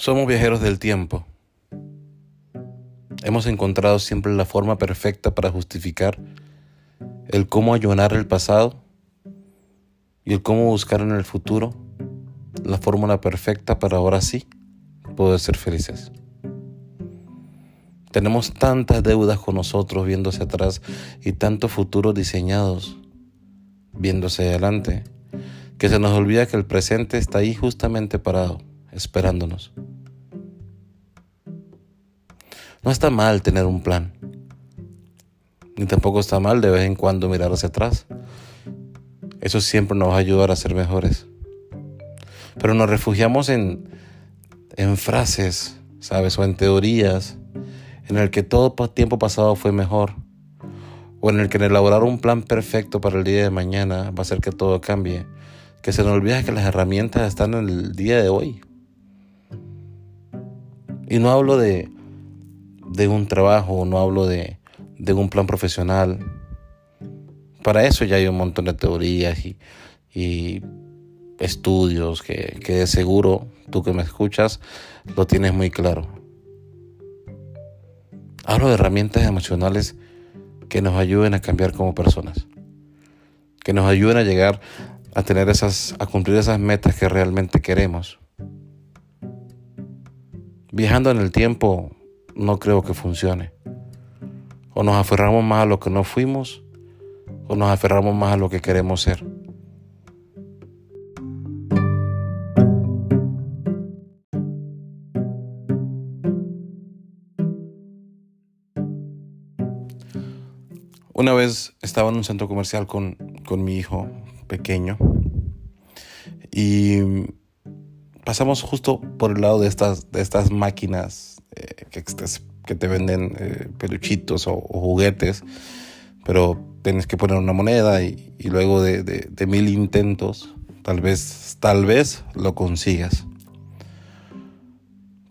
Somos viajeros del tiempo. Hemos encontrado siempre la forma perfecta para justificar el cómo ayunar el pasado y el cómo buscar en el futuro la fórmula perfecta para ahora sí poder ser felices. Tenemos tantas deudas con nosotros viéndose atrás y tantos futuros diseñados viéndose adelante que se nos olvida que el presente está ahí justamente parado, esperándonos. No está mal tener un plan. Ni tampoco está mal de vez en cuando mirar hacia atrás. Eso siempre nos va a ayudar a ser mejores. Pero nos refugiamos en, en frases, ¿sabes? O en teorías en el que todo tiempo pasado fue mejor. O en el que elaborar un plan perfecto para el día de mañana va a hacer que todo cambie. Que se nos olvida que las herramientas están en el día de hoy. Y no hablo de, de un trabajo, no hablo de, de, un plan profesional. Para eso ya hay un montón de teorías y, y estudios que, que de seguro tú que me escuchas lo tienes muy claro. Hablo de herramientas emocionales que nos ayuden a cambiar como personas, que nos ayuden a llegar a tener esas, a cumplir esas metas que realmente queremos. Viajando en el tiempo no creo que funcione. O nos aferramos más a lo que no fuimos, o nos aferramos más a lo que queremos ser. Una vez estaba en un centro comercial con, mi hijo pequeño y pasamos justo por el lado de estas, de estas máquinas eh, que, te venden eh, peluchitos o, juguetes, pero tienes que poner una moneda y, luego de, mil intentos, tal vez, tal vez lo consigas.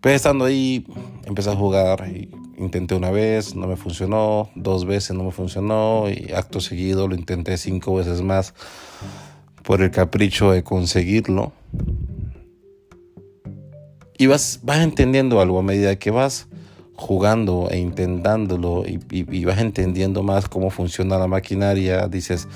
Pues estando ahí, empecé a jugar y intenté una vez, no me funcionó, dos veces no me funcionó y acto seguido lo intenté cinco veces más por el capricho de conseguirlo. Y vas, vas entendiendo algo a medida que vas jugando e intentándolo y, vas entendiendo más cómo funciona la maquinaria, dices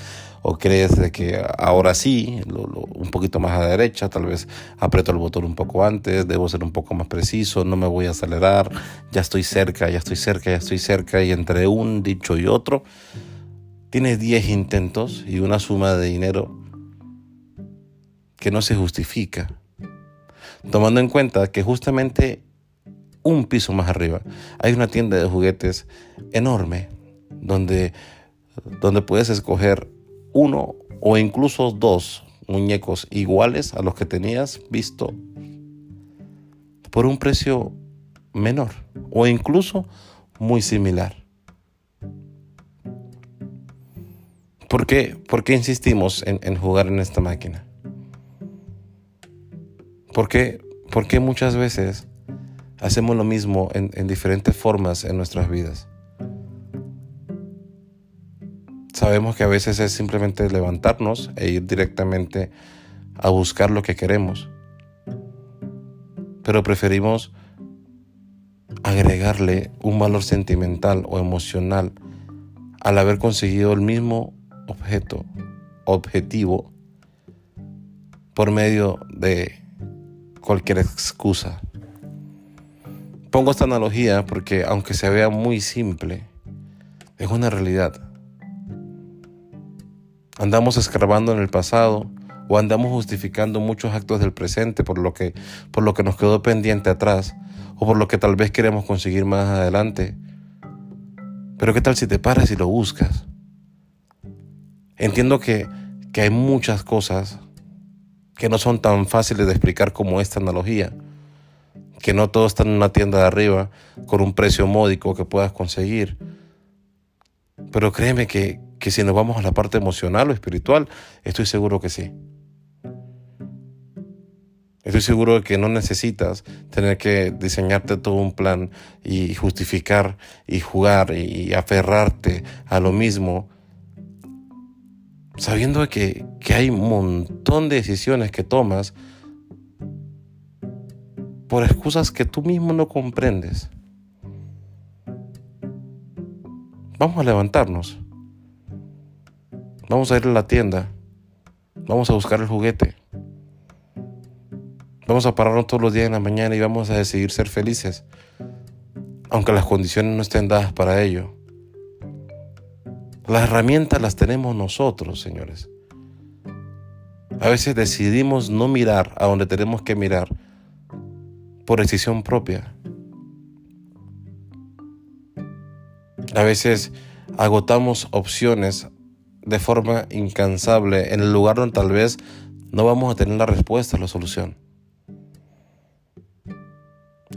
o crees de que ahora sí, un poquito más a la derecha, tal vez aprieto el botón un poco antes, debo ser un poco más preciso, no me voy a acelerar, ya estoy cerca, ya estoy cerca, ya estoy cerca y entre un dicho y otro tienes 10 intentos y una suma de dinero que no se justifica. Tomando en cuenta que justamente un piso más arriba hay una tienda de juguetes enorme donde, donde puedes escoger uno o incluso dos muñecos iguales a los que tenías visto por un precio menor o incluso muy similar. ¿Por qué, ¿Por qué insistimos en, en jugar en esta máquina? ¿Por qué, muchas veces hacemos lo mismo en, en diferentes formas en nuestras vidas? Sabemos que a veces es simplemente levantarnos e ir directamente a buscar lo que queremos. Pero preferimos agregarle un valor sentimental o emocional al haber conseguido el mismo objeto, objetivo, por medio de cualquier excusa. Pongo esta analogía porque aunque se vea muy simple, es una realidad. Andamos escarbando en el pasado o andamos justificando muchos actos del presente por lo que por lo que nos quedó pendiente atrás o por lo que tal vez queremos conseguir más adelante. Pero qué tal si te paras y lo buscas? Entiendo que, que hay muchas cosas que no son tan fáciles de explicar como esta analogía, que no todo está en una tienda de arriba con un precio módico que puedas conseguir. Pero créeme que, que si nos vamos a la parte emocional o espiritual, estoy seguro que sí. Estoy seguro de que no necesitas tener que diseñarte todo un plan y justificar y jugar y aferrarte a lo mismo sabiendo que, hay un montón de decisiones que tomas por excusas que tú mismo no comprendes. Vamos a levantarnos. Vamos a ir a la tienda. Vamos a buscar el juguete. Vamos a pararnos todos los días en la mañana y vamos a decidir ser felices, aunque las condiciones no estén dadas para ello. Las herramientas las tenemos nosotros, señores. A veces decidimos no mirar a donde tenemos que mirar por decisión propia. A veces agotamos opciones de forma incansable en el lugar donde tal vez no vamos a tener la respuesta, la solución.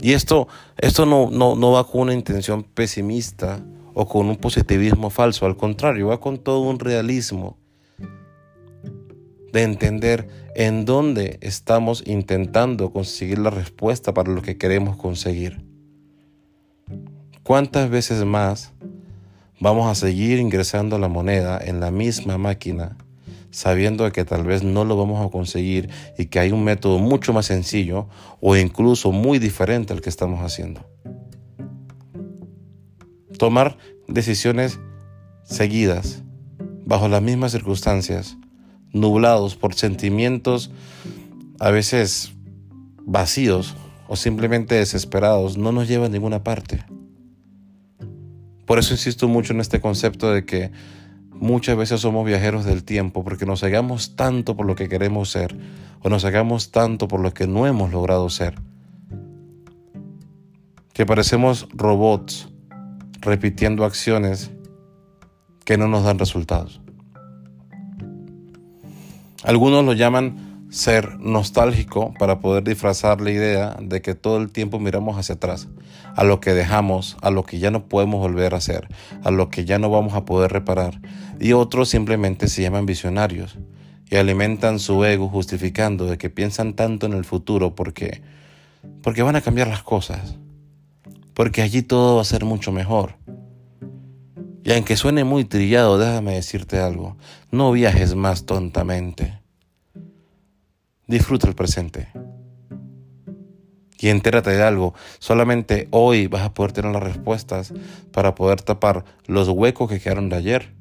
Y esto, esto no, no, no va con una intención pesimista o con un positivismo falso, al contrario, va con todo un realismo de entender en dónde estamos intentando conseguir la respuesta para lo que queremos conseguir. ¿Cuántas veces más vamos a seguir ingresando la moneda en la misma máquina, sabiendo que tal vez no lo vamos a conseguir y que hay un método mucho más sencillo o incluso muy diferente al que estamos haciendo? Tomar decisiones seguidas, bajo las mismas circunstancias, nublados por sentimientos a veces vacíos o simplemente desesperados, no nos lleva a ninguna parte. Por eso insisto mucho en este concepto de que muchas veces somos viajeros del tiempo porque nos hagamos tanto por lo que queremos ser o nos hagamos tanto por lo que no hemos logrado ser. Que parecemos robots repitiendo acciones que no nos dan resultados. Algunos lo llaman ser nostálgico para poder disfrazar la idea de que todo el tiempo miramos hacia atrás, a lo que dejamos, a lo que ya no podemos volver a hacer, a lo que ya no vamos a poder reparar. Y otros simplemente se llaman visionarios y alimentan su ego justificando de que piensan tanto en el futuro porque porque van a cambiar las cosas. Porque allí todo va a ser mucho mejor. Y aunque suene muy trillado, déjame decirte algo. No viajes más tontamente. Disfruta el presente. Y entérate de algo. Solamente hoy vas a poder tener las respuestas para poder tapar los huecos que quedaron de ayer.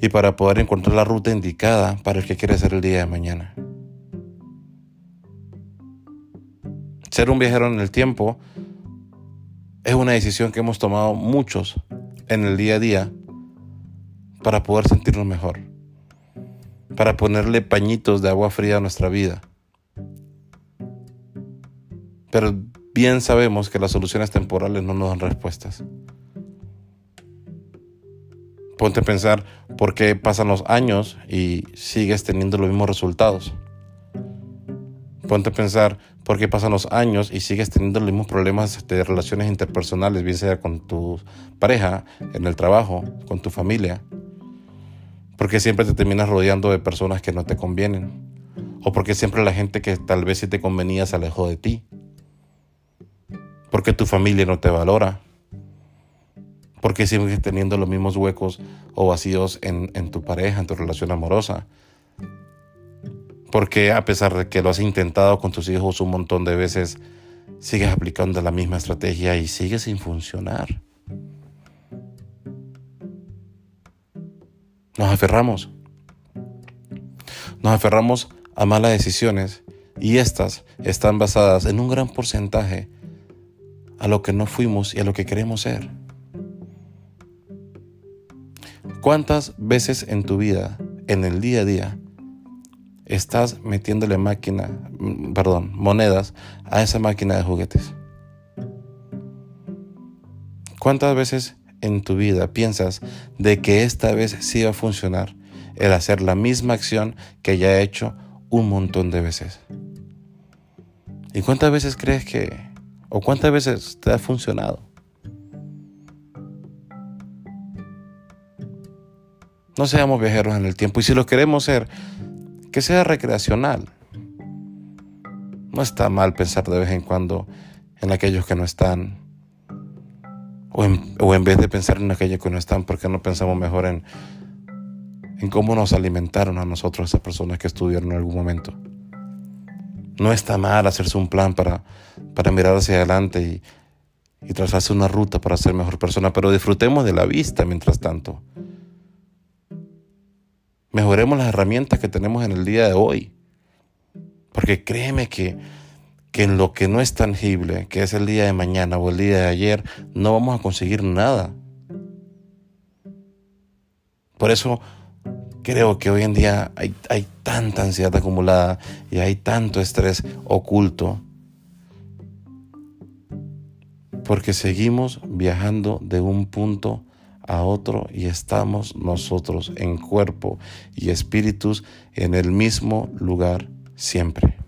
Y para poder encontrar la ruta indicada para el que quiere ser el día de mañana. Ser un viajero en el tiempo es una decisión que hemos tomado muchos en el día a día para poder sentirnos mejor, para ponerle pañitos de agua fría a nuestra vida. Pero bien sabemos que las soluciones temporales no nos dan respuestas. Ponte a pensar por qué pasan los años y sigues teniendo los mismos resultados. Ponte a pensar por qué pasan los años y sigues teniendo los mismos problemas de relaciones interpersonales, bien sea con tu pareja, en el trabajo, con tu familia. Porque siempre te terminas rodeando de personas que no te convienen. O porque siempre la gente que tal vez sí te convenía se alejó de ti. Porque tu familia no te valora. Porque sigues teniendo los mismos huecos o vacíos en, en tu pareja, en tu relación amorosa porque a pesar de que lo has intentado con tus hijos un montón de veces, sigues aplicando la misma estrategia y sigue sin funcionar. Nos aferramos. Nos aferramos a malas decisiones y estas están basadas en un gran porcentaje a lo que no fuimos y a lo que queremos ser. ¿Cuántas veces en tu vida, en el día a día, estás metiéndole máquina, mm, perdón, monedas a esa máquina de juguetes? ¿Cuántas veces en tu vida piensas de que esta vez sí va a funcionar el hacer la misma acción que ya he hecho un montón de veces? ¿Y cuántas veces crees que, o cuántas veces te ha funcionado? No seamos viajeros en el tiempo y si lo queremos ser, que sea recreacional. No está mal pensar de vez en cuando en aquellos que no están. O en, vez de pensar en aquellos que no están, ¿por qué no pensamos mejor en, en cómo nos alimentaron a nosotros esas personas que estuvieron en algún momento? No está mal hacerse un plan para, para mirar hacia adelante y, y trazarse una ruta para ser mejor persona, pero disfrutemos de la vista mientras tanto. Mejoremos las herramientas que tenemos en el día de hoy. Porque créeme que, que en lo que no es tangible, que es el día de mañana o el día de ayer, no vamos a conseguir nada. Por eso creo que hoy en día hay, hay tanta ansiedad acumulada y hay tanto estrés oculto porque seguimos viajando de un punto a otro y estamos nosotros en cuerpo y espíritus en el mismo lugar siempre.